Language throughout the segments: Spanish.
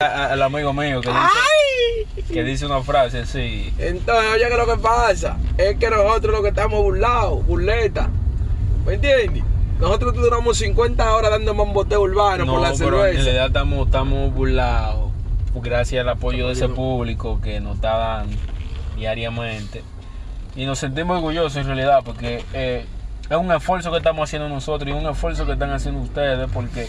El amigo mío que dice, que dice una frase así. Entonces, oye, que lo que pasa es que nosotros lo que estamos burlados, burleta. ¿Me entiendes? Nosotros duramos 50 horas dando mamboteo urbano por la No, pero en cerveza. realidad estamos, estamos burlados gracias al apoyo de ese público que nos está dando diariamente. Y nos sentimos orgullosos en realidad porque eh, es un esfuerzo que estamos haciendo nosotros y un esfuerzo que están haciendo ustedes porque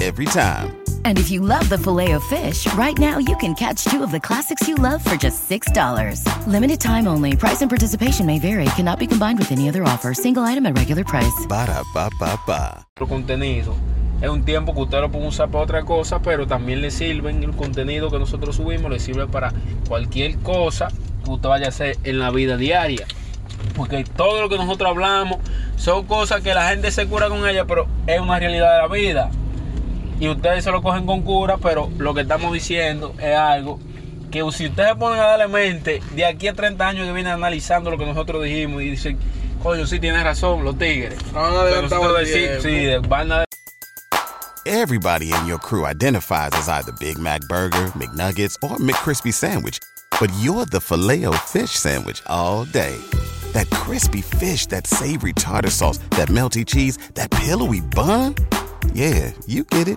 Every time. And if you love the filet of fish, right now you can catch two of the classics you love for just $6. Limited time only. Price and participation may vary. Cannot be combined with any other offer. Single item at regular price. Ba da ba ba ba. contenido. Es un tiempo que usted lo puede usar para otra cosa, pero también le sirven el contenido que nosotros subimos, le sirve para cualquier cosa que usted vaya a hacer en la vida diaria. Porque todo lo que nosotros hablamos son cosas que la gente se cura con ellas, pero es una realidad de la vida. Y ustedes se lo cogen con cura, pero lo que estamos diciendo es algo que si ustedes ponen a darle mente, de aquí a 30 años que vienen analizando lo que nosotros dijimos y dicen, coño, sí tienes razón, los tigres. Decimos, tiempo. sí, van a Everybody in your crew identifies as either Big Mac Burger, McNuggets, or McCrispy Sandwich. But you're the filet fish Sandwich all day. That crispy fish, that savory tartar sauce, that melty cheese, that pillowy bun. Yeah, you get it.